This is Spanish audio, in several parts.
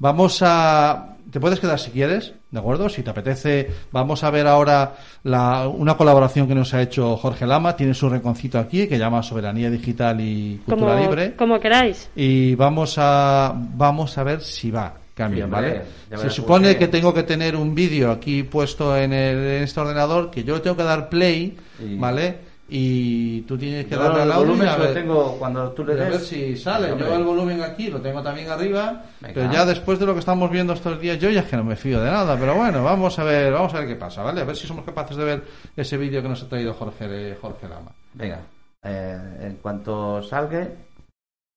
Vamos a... Te puedes quedar si quieres, ¿de acuerdo? Si te apetece, vamos a ver ahora la, una colaboración que nos ha hecho Jorge Lama. Tiene su reconcito aquí que llama Soberanía Digital y Cultura como, Libre. como queráis. Y vamos a, vamos a ver si va. Cambia, Sí, ¿vale? Se supone que tengo que tener un vídeo aquí puesto en, el, en este ordenador que yo le tengo que dar play, Y- ¿vale? Y tú tienes que darle al volumen a ver- tengo cuando tú le a ver des. si sale. Yo el volumen aquí lo tengo también arriba, Venga. pero ya después de lo que estamos viendo estos días, yo ya es que no me fío de nada. Pero bueno, vamos a ver, vamos a ver qué pasa, ¿vale? A ver si somos capaces de ver ese vídeo que nos ha traído Jorge, Jorge Lama. Venga, eh, en cuanto salga,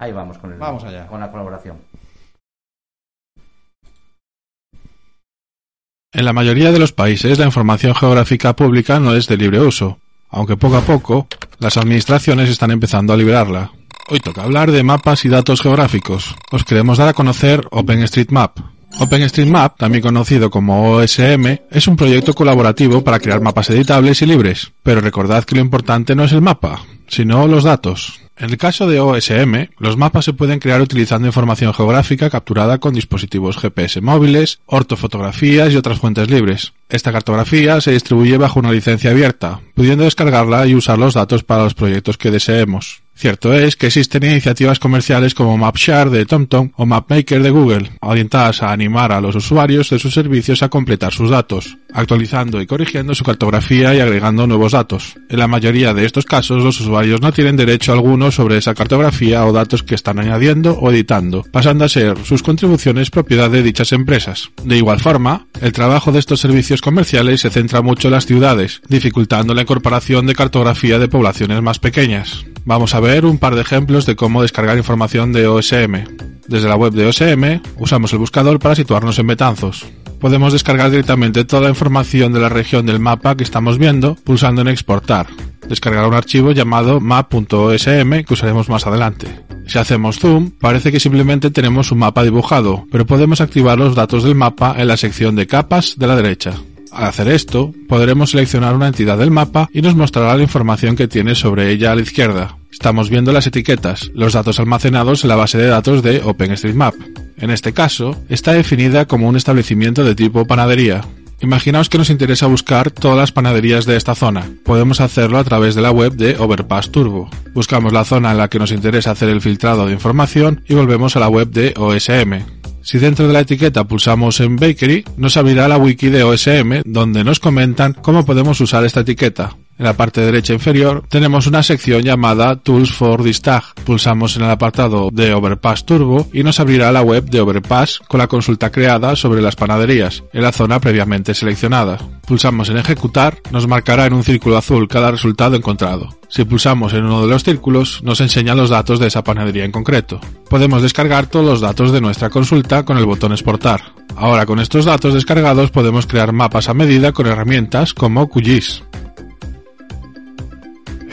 ahí vamos con el, Vamos allá. con la colaboración. En la mayoría de los países la información geográfica pública no es de libre uso, aunque poco a poco las administraciones están empezando a liberarla. Hoy toca hablar de mapas y datos geográficos. Os queremos dar a conocer OpenStreetMap. OpenStreetMap, también conocido como OSM, es un proyecto colaborativo para crear mapas editables y libres, pero recordad que lo importante no es el mapa, sino los datos. En el caso de OSM, los mapas se pueden crear utilizando información geográfica capturada con dispositivos GPS móviles, ortofotografías y otras fuentes libres. Esta cartografía se distribuye bajo una licencia abierta, pudiendo descargarla y usar los datos para los proyectos que deseemos. Cierto es que existen iniciativas comerciales como MapShare de TomTom o MapMaker de Google, orientadas a animar a los usuarios de sus servicios a completar sus datos, actualizando y corrigiendo su cartografía y agregando nuevos datos. En la mayoría de estos casos, los usuarios no tienen derecho alguno sobre esa cartografía o datos que están añadiendo o editando, pasando a ser sus contribuciones propiedad de dichas empresas. De igual forma, el trabajo de estos servicios comerciales se centra mucho en las ciudades, dificultando la incorporación de cartografía de poblaciones más pequeñas. Vamos a ver un par de ejemplos de cómo descargar información de OSM. Desde la web de OSM, usamos el buscador para situarnos en Betanzos. Podemos descargar directamente toda la información de la región del mapa que estamos viendo pulsando en exportar. Descargar un archivo llamado map.osm que usaremos más adelante. Si hacemos zoom, parece que simplemente tenemos un mapa dibujado, pero podemos activar los datos del mapa en la sección de capas de la derecha. Al hacer esto, podremos seleccionar una entidad del mapa y nos mostrará la información que tiene sobre ella a la izquierda. Estamos viendo las etiquetas, los datos almacenados en la base de datos de OpenStreetMap. En este caso, está definida como un establecimiento de tipo panadería. Imaginaos que nos interesa buscar todas las panaderías de esta zona. Podemos hacerlo a través de la web de Overpass Turbo. Buscamos la zona en la que nos interesa hacer el filtrado de información y volvemos a la web de OSM. Si dentro de la etiqueta pulsamos en Bakery, nos abrirá la wiki de OSM donde nos comentan cómo podemos usar esta etiqueta. En la parte derecha inferior tenemos una sección llamada Tools for this tag. Pulsamos en el apartado de Overpass Turbo y nos abrirá la web de Overpass con la consulta creada sobre las panaderías en la zona previamente seleccionada. Pulsamos en Ejecutar, nos marcará en un círculo azul cada resultado encontrado. Si pulsamos en uno de los círculos, nos enseña los datos de esa panadería en concreto. Podemos descargar todos los datos de nuestra consulta con el botón Exportar. Ahora con estos datos descargados podemos crear mapas a medida con herramientas como QGIS.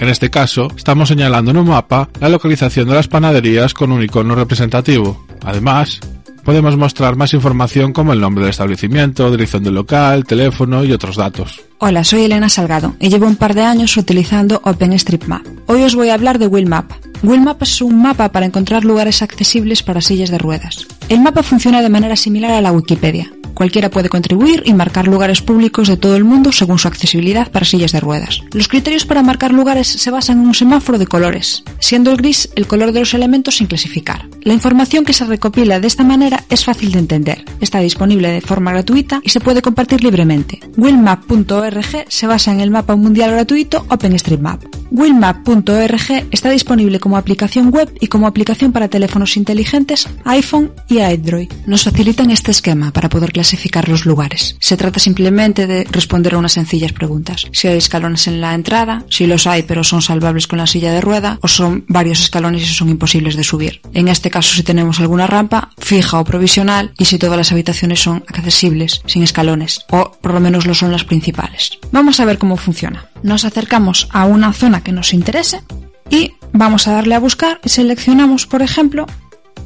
En este caso, estamos señalando en un mapa la localización de las panaderías con un icono representativo. Además, podemos mostrar más información como el nombre del establecimiento, dirección del local, teléfono y otros datos. Hola, soy Elena Salgado y llevo un par de años utilizando OpenStreetMap. Hoy os voy a hablar de Willmap. Willmap es un mapa para encontrar lugares accesibles para sillas de ruedas. El mapa funciona de manera similar a la Wikipedia. Cualquiera puede contribuir y marcar lugares públicos de todo el mundo según su accesibilidad para sillas de ruedas. Los criterios para marcar lugares se basan en un semáforo de colores, siendo el gris el color de los elementos sin clasificar. La información que se recopila de esta manera es fácil de entender, está disponible de forma gratuita y se puede compartir libremente. Willmap.org se basa en el mapa mundial gratuito OpenStreetMap. Willmap.org está disponible como aplicación web y como aplicación para teléfonos inteligentes, iPhone y Android. Nos facilitan este esquema para poder clasificar los lugares. Se trata simplemente de responder a unas sencillas preguntas. Si hay escalones en la entrada, si los hay pero son salvables con la silla de rueda, o son varios escalones y son imposibles de subir. En este caso si tenemos alguna rampa, fija o provisional, y si todas las habitaciones son accesibles, sin escalones, o por lo menos lo son las principales. Vamos a ver cómo funciona. Nos acercamos a una zona que nos interese y vamos a darle a buscar y seleccionamos, por ejemplo,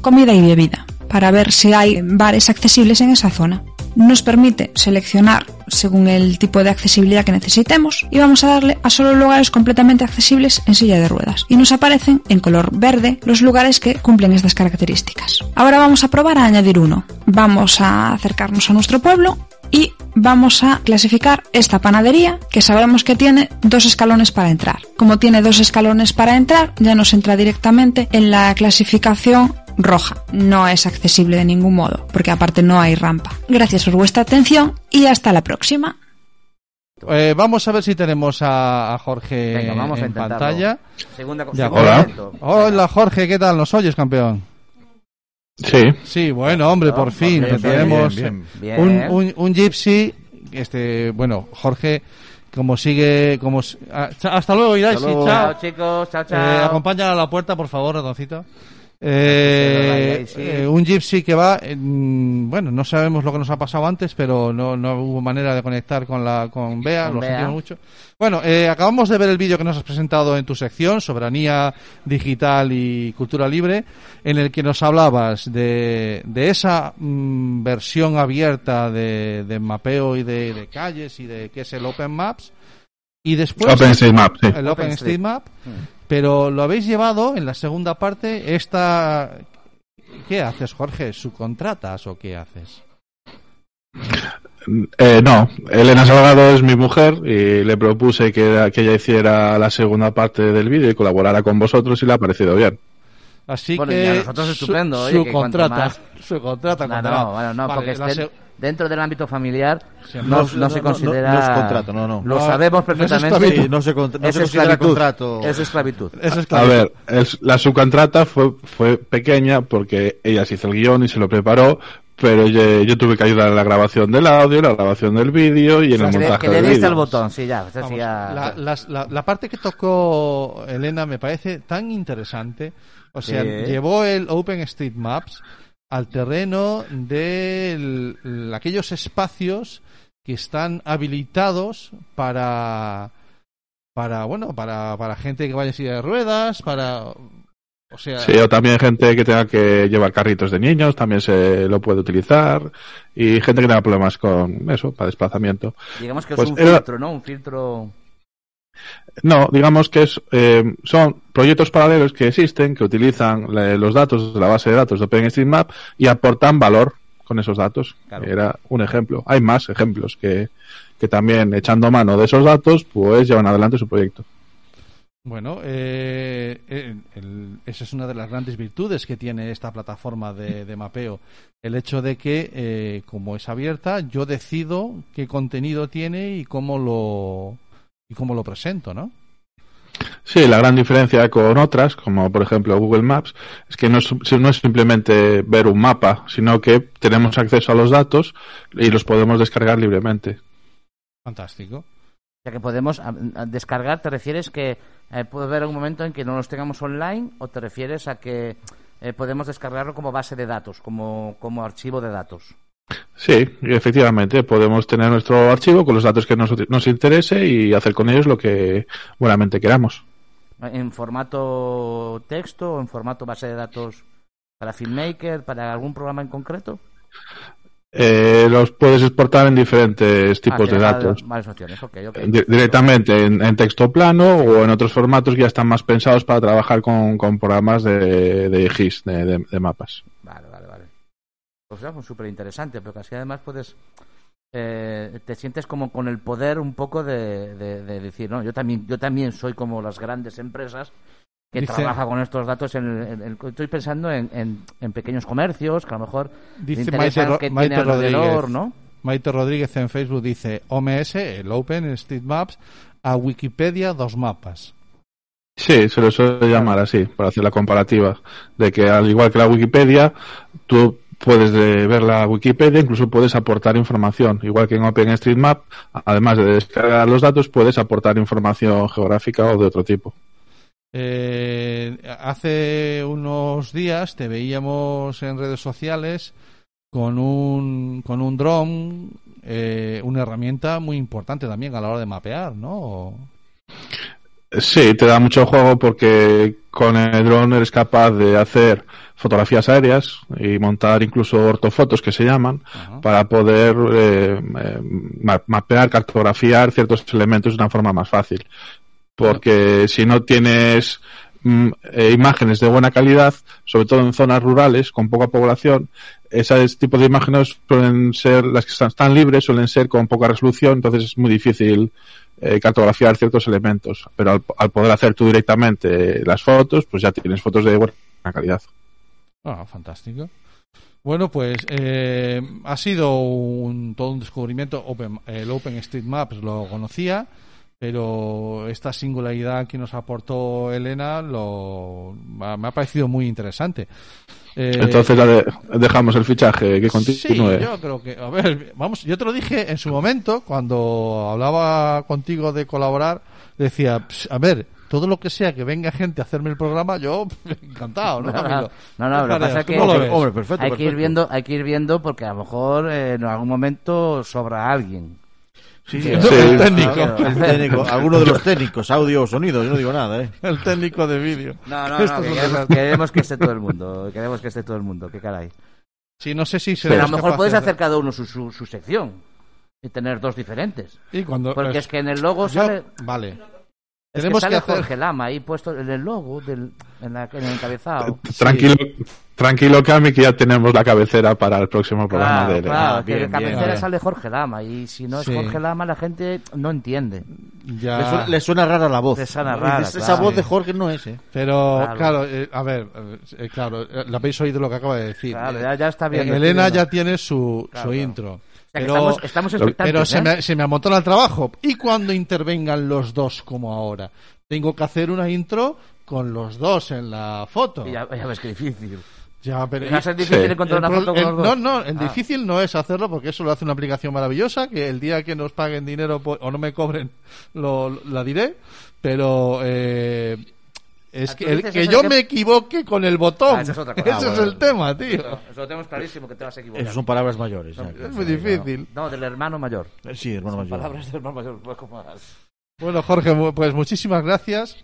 comida y bebida para ver si hay bares accesibles en esa zona. Nos permite seleccionar según el tipo de accesibilidad que necesitemos y vamos a darle a solo lugares completamente accesibles en silla de ruedas y nos aparecen en color verde los lugares que cumplen estas características. Ahora vamos a probar a añadir uno. Vamos a acercarnos a nuestro pueblo y vamos a clasificar esta panadería que sabemos que tiene dos escalones para entrar. Como tiene dos escalones para entrar, ya nos entra directamente en la clasificación roja. No es accesible de ningún modo, porque aparte no hay rampa. Gracias por vuestra atención y hasta la próxima. Eh, vamos a ver si tenemos a, a Jorge Venga, vamos a en pantalla. Segunda, acuerdo. momento. Hola Jorge, ¿qué tal? ¿Nos oyes, campeón? Sí. Sí, bueno, hombre, por fin, bien, tenemos bien, bien. Un, un, un gypsy, este, bueno, Jorge, como sigue, como ah, hasta luego, Iraisi, chao. Chao, chicos. Chao, Eh, chao. acompaña a la puerta, por favor, ratoncito. Eh, eh, un gypsy que va, en- bueno, no sabemos lo que nos ha pasado antes, pero no, no hubo manera de conectar con la con Bea, Con lo Bea. sentimos mucho. Bueno, eh, acabamos de ver el vídeo que nos has presentado en tu sección, Soberanía Digital y Cultura Libre, en el que nos hablabas de, de esa mm, versión abierta de, de mapeo y de, de calles y de qué es el Open Maps. Y después OpenStreetMap, sí. el OpenStreetMap, Mm. Pero lo habéis llevado en la segunda parte esta ¿Qué haces, Jorge? ¿Subcontratas o qué haces? Eh, no, Elena Salgado es mi mujer y le propuse que, que ella hiciera la segunda parte del vídeo y colaborara con vosotros y le ha parecido bien. Así Bueno, que y a nosotros estupendo, su, oye, que subcontrata, cuanto más- subcontrata, No, bueno, no, Vale, porque la estén se- dentro del ámbito familiar Sí, no, no, no no, se no, considera... no es contrato, no, no. Lo No, sabemos no es perfectamente. esclavitud. Sí, no se, no es se considera esclavitud. contrato. Es esclavitud. Es A claro. ver, es- la subcontrata fue, fue pequeña porque ella se hizo el guion y se lo preparó, pero yo, yo tuve que ayudar en la grabación del audio, la grabación del vídeo y en el que, le, montaje que le diste al botón, sí, ya. Vamos, ya- la, las- la- la parte que tocó Elena me parece tan interesante. O sea, Sí. llevó el OpenStreetMaps al terreno de el- el- aquellos espacios que están habilitados para para bueno para, para gente que vaya en silla de ruedas para o sea Sí, o también gente que tenga que llevar carritos de niños, también se lo puede utilizar. Y gente que tenga problemas con eso, para desplazamiento. Digamos que Pues es un era- filtro, ¿no? Un filtro... No, digamos que es, eh, son proyectos paralelos que existen, que utilizan los datos de la base de datos de OpenStreetMap y aportan valor con esos datos. Claro. Era un ejemplo. Hay más ejemplos que, que también echando mano de esos datos, pues llevan adelante su proyecto. Bueno, eh, eh, el- esa es una de las grandes virtudes que tiene esta plataforma de, de mapeo. El hecho de que, eh, como es abierta, yo decido qué contenido tiene y cómo lo, y cómo lo presento, ¿no? Sí, la gran diferencia con otras, como por ejemplo Google Maps, es que no es, no es simplemente ver un mapa, sino que tenemos acceso a los datos y los podemos descargar libremente. Fantástico. O sea, que podemos a- a descargar, ¿te refieres que eh, puede haber un momento en que no los tengamos online o te refieres a que eh, podemos descargarlo como base de datos, como, como archivo de datos? Sí, efectivamente, podemos tener nuestro archivo con los datos que nos, nos interese y hacer con ellos lo que buenamente queramos. ¿En formato texto o en formato base de datos para FilmMaker, para algún programa en concreto? Eh, los puedes exportar en diferentes tipos Ah, de tiene datos. varias- Varias opciones, ok, ok. Di- directamente en, en texto plano o en otros formatos que ya están más pensados para trabajar con, con programas de, de GIS, de, de- de mapas. Pues es súper interesante, porque así además puedes. eh, te sientes como con el poder un poco de, de- de decir, no, yo también, yo también soy como las grandes empresas que Dice- trabajan con estos datos. En, el- en el- estoy pensando en, en- en pequeños comercios que a lo mejor Dice interesan Maite, Ro- que Maite tiene alrededor, Rodríguez. ¿no? Maite Rodríguez en Facebook dice OMS, el OpenStreetMaps, a Wikipedia dos mapas. Sí, se lo suele llamar así, para hacer la comparativa. De que al igual que la Wikipedia, tú puedes eh, ver la Wikipedia, incluso puedes aportar información. Igual que en OpenStreetMap, además de descargar los datos, puedes aportar información geográfica o de otro tipo. Eh, hace unos días te veíamos en redes sociales con un, con un dron, eh, una herramienta muy importante también a la hora de mapear, ¿no? Sí, te da mucho juego porque con el dron eres capaz de hacer fotografías aéreas y montar incluso ortofotos que se llaman Ajá. para poder eh, eh, ma- mapear, cartografiar ciertos elementos de una forma más fácil. Porque si no tienes mm, eh, imágenes de buena calidad, sobre todo en zonas rurales con poca población, ese tipo de imágenes suelen ser, las que están, libres, suelen ser con poca resolución, entonces es muy difícil eh, cartografiar ciertos elementos. Pero al, al poder hacer tú directamente las fotos, pues ya tienes fotos de buena calidad. Ah, fantástico. Bueno, pues eh, ha sido un, todo un descubrimiento. Open, el OpenStreetMaps lo conocía, pero esta singularidad que nos aportó Elena lo, me ha parecido muy interesante. Eh, Entonces de- dejamos el fichaje que continúe. Sí, yo creo que, a ver, vamos, yo te lo dije en su momento cuando hablaba contigo de colaborar, decía, "Ps, a ver, todo lo que sea que venga gente a hacerme el programa, yo encantado, ¿no? No, no, no, no, lo que pasa es que- ¿cómo lo ves? Hombre, perfecto, hay que ir viendo, hay que ir viendo porque a lo mejor eh, en algún momento sobra alguien. Sí, Sí, el, sí. el técnico. técnico. El técnico. Alguno de los técnicos, audio o sonido, yo no digo nada, ¿eh? El técnico de vídeo. No, no, no, que queremos, que esté todo el mundo, queremos que esté todo el mundo, qué caray. Sí, no sé si Pero a lo mejor puedes capaces de- hacer cada uno su, su, su sección y tener dos diferentes. Y cuando, Porque es que en el logo yo- sale, Vale. Es Tenemos que que sale hacer... Jorge Lama ahí puesto en el logo, del, en, la- en el encabezado. Tranquilo, tranquilo, Cami, que ya tenemos la cabecera para el próximo programa Claro, de claro, Ah, que bien, cabecera bien. sale Jorge Lama y si no es Sí. Jorge Lama la gente no entiende. Ya... Le, suena, le suena rara la voz. Le suena rara, Esa claro. voz de Jorge no es, ¿eh? Pero, Claro. claro, eh, a ver, eh, claro, eh, lo habéis oído lo que acaba de decir. Claro, Eh, ya, ya está bien. eh, Elena ya tiene su, Claro, su claro. intro. Sea, Pero, estamos, estamos expectantes, pero se, ¿eh? me, se me amontona el trabajo. ¿Y cuando intervengan los dos como ahora? Tengo que hacer una intro con los dos en la foto. Ya, ya ves que difícil. Ya, pero- Va a ser difícil Sí. encontrar el una pro- foto con el- los dos. no, no, el Ah. difícil no es hacerlo porque eso lo hace una aplicación maravillosa que el día que nos paguen dinero po- o no me cobren lo, la diré, pero eh, es Ah, que, el- que eso yo que- me equivoque con el botón. Ah, esa es otra cosa. Ese Ah, es bueno. el tema, tío. Eso lo tenemos clarísimo que te vas a equivocar. Esas son palabras mayores. No, ¿eh? Es muy difícil. No, del hermano mayor. Sí, hermano mayor. Palabras del hermano mayor. como las- Bueno, Jorge, pues muchísimas gracias.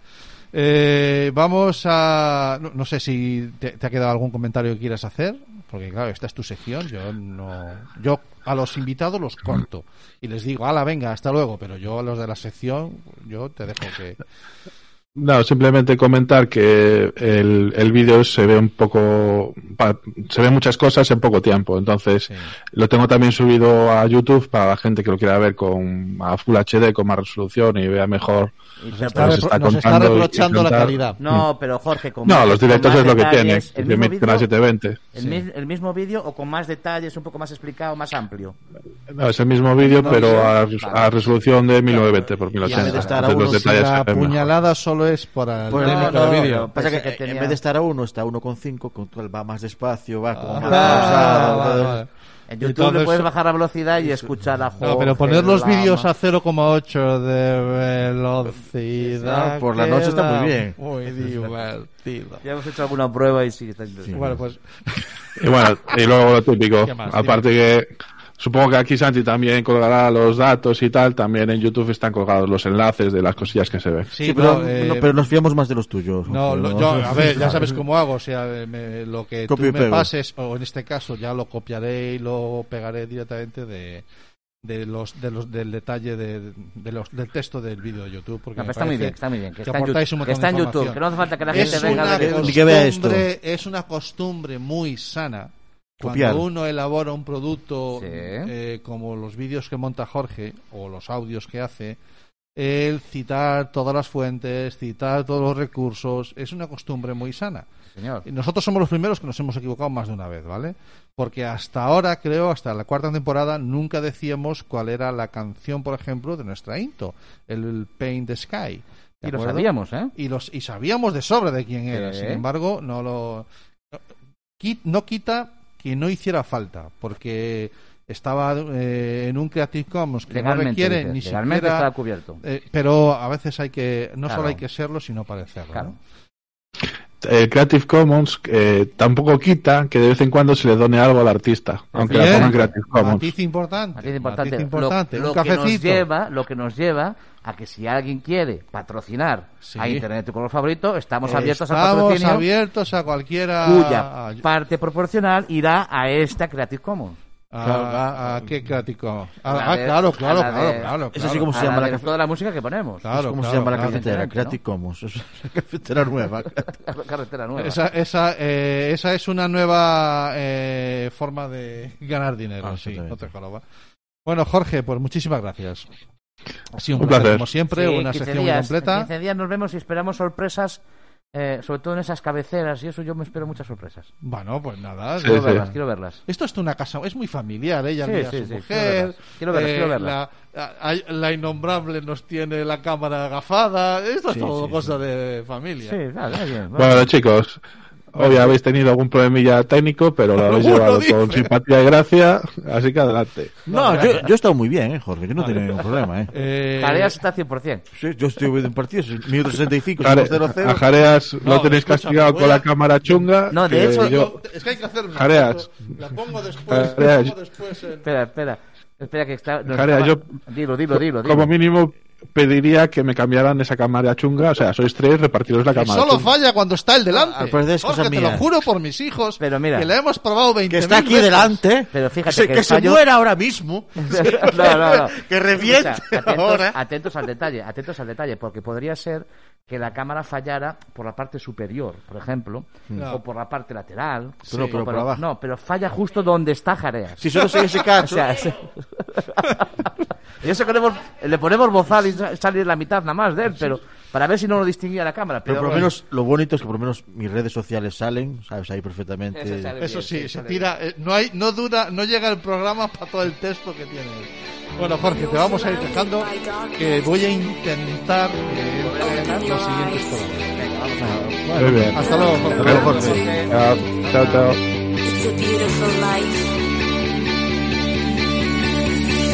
Eh, vamos a... No, no sé si te, te ha quedado algún comentario que quieras hacer, porque claro, esta es tu sección. Yo no... Yo a los invitados los corto y les digo, ala, venga, hasta luego, pero yo a los de la sección, yo te dejo que... No, simplemente comentar que el, el vídeo se ve un poco, pa- se ve muchas cosas en poco tiempo, entonces Sí. lo tengo también subido a YouTube para la gente que lo quiera ver con a Full HD, con más resolución y vea mejor. Nos Pero está, repro- está nos está y reprochando la calidad. No, pero Jorge, con No, más- los directos es lo que tiene, el mismo vídeo- 720. El, Sí. mi- el mismo vídeo o con más detalles, un poco más explicado, más amplio. No, es el mismo vídeo, pero a, Vale. a resolución de 1920 por Y en vez 1080. de estar a Entonces los detalles la puñalada solo es para el Pues no, de no, vídeo. no. Pasa que, que tenía- en vez de estar a 1, está a 1,5, control va más despacio, va como Ah, más vale, pausado, vale. En YouTube Entonces- le puedes bajar la velocidad y escuchar a Jorge. No, pero poner los vídeos a 0,8 de velocidad. Ah, por la noche está muy bien. Muy divertido. Ya hemos hecho alguna prueba y sí, está Bueno, pues Y bueno, y luego lo típico. Aparte que supongo que aquí Santi también colgará los datos y tal. También en YouTube están colgados los enlaces de las cosillas que se ven. sí, Sí, pero, no, eh, no, pero nos fiamos más de los tuyos. No, lo- yo, a ver, ya sabes cómo hago. O sea, me- lo que Copio tú me pego. pases, o en este caso ya lo copiaré y lo pegaré directamente de, de los, de los, del detalle de, de los, del texto del vídeo de YouTube. Porque No, está muy bien, está muy bien. Que, que está en, aportáis YouTube, un que está en YouTube, que no hace falta que la gente venga a ver. Ni que vea esto. es una costumbre muy sana. Copiar. Cuando uno elabora un producto Sí. eh, como los vídeos que monta Jorge o los audios que hace, el citar todas las fuentes, citar todos los recursos, es una costumbre muy sana. Señor. Nosotros somos los primeros que nos hemos equivocado más de una vez, ¿vale? Porque hasta ahora, creo, hasta la cuarta temporada, nunca decíamos cuál era la canción, por ejemplo, de nuestra intro, el Paint the Sky. ¿de Y lo acuerdo? sabíamos, ¿eh? y los y sabíamos de sobra de quién era. Sin embargo, no lo no quita que no hiciera falta, porque estaba eh, en un Creative Commons que no requiere dices, ni siquiera cubierto. eh, pero a veces hay que no Claro. solo hay que serlo, sino parecerlo. Claro. ¿no? El Creative Commons eh, tampoco quita que de vez en cuando se le done algo al artista, aunque la Bien. ponga en Creative Commons. Matiz importante. Es importante. matiz Lo- importante. Lo, Un que nos lleva, lo que nos lleva a que si alguien quiere patrocinar Sí. a Internet tu color favorito, estamos abiertos Estamos patrocinio, abiertos a cualquiera. cuya a- parte proporcional irá a esta Creative Commons. A, a- a qué la Ah, claro, claro, la claro, claro. Es así como se llama la la de la música que ponemos. Claro, ¿Cómo claro, se llama la cafetera? ¿no? Creative Commons. Es la cafetera nueva. Carretera nueva. Esa, esa, eh, esa es una nueva eh, forma de ganar dinero, Ah, sí, no te. Bueno, Jorge, pues muchísimas gracias. Ha sido un, Un placer, placer. como siempre, Sí, una 15 sección días, muy completa. En 15 días nos vemos y esperamos sorpresas, eh, sobre todo en esas cabeceras y eso yo me espero muchas sorpresas. Bueno, pues nada. Sí, Quiero sí. verlas, quiero verlas. Esto es una casa, es muy familiar, ella Sí, mira sí, su sí, mujer. quiero verlas, quiero verlas, eh, quiero verlas. La, la innombrable nos tiene la cámara agafada. Esto es todo sí, cosa de familia. Sí, muy bien. Bueno, chicos, hoy habéis tenido algún problemilla técnico, pero lo habéis llevado dice. con simpatía y gracia, así que adelante. No, yo, yo he estado muy bien, ¿eh, Jorge? Yo no he tenido ningún problema, ¿eh? Eh, Jareas está 100%. Sí, yo estoy viendo partidos, minuto 65, Jare- 0-0. a Jareas No, lo tenéis castigado con a- la cámara chunga. No, de que hecho, yo- Es que hay que hacer una Jareas. foto. La pongo después. Jareas. la pongo después en- Espera, espera. Espera que está... no Jarea, estaba- yo- Dilo, dilo, dilo. dilo. como mínimo pediría que me cambiaran esa cámara chunga, o sea, sois tres, repartiros la cámara solo chunga. falla cuando está el delante. Ah, pero es cosa Jorge, te lo juro por mis hijos. Pero mira. Que la hemos probado 20 Que está aquí delante. Pero fíjate se- que que, el se fallo- muera ahora mismo. no, no, no. que reviente Escucha, atentos, ahora. atentos al detalle, atentos al detalle, porque podría ser que la cámara fallara por la parte superior, por ejemplo, No. o por la parte lateral. Pero- pero por abajo. No, pero falla justo donde está Jareas. Si solo sigue ese O cacho. sea, se- y eso que le, le ponemos bozal y sa- salir la mitad nada más de él, pero para ver si no lo distinguía la cámara. pero Pero, por lo bueno. menos, lo bonito es que por lo menos mis redes sociales salen, ¿sabes? Ahí perfectamente. Eso sale Eso bien, sí, se tira. eh, no hay, no dura, no llega el programa para todo el texto que tiene. Bueno, Jorge, te vamos a ir dejando que voy a intentar eh, los siguientes programas. Muy bien. Hasta luego, Jorge. Hasta luego, Jorge. Chao, chao,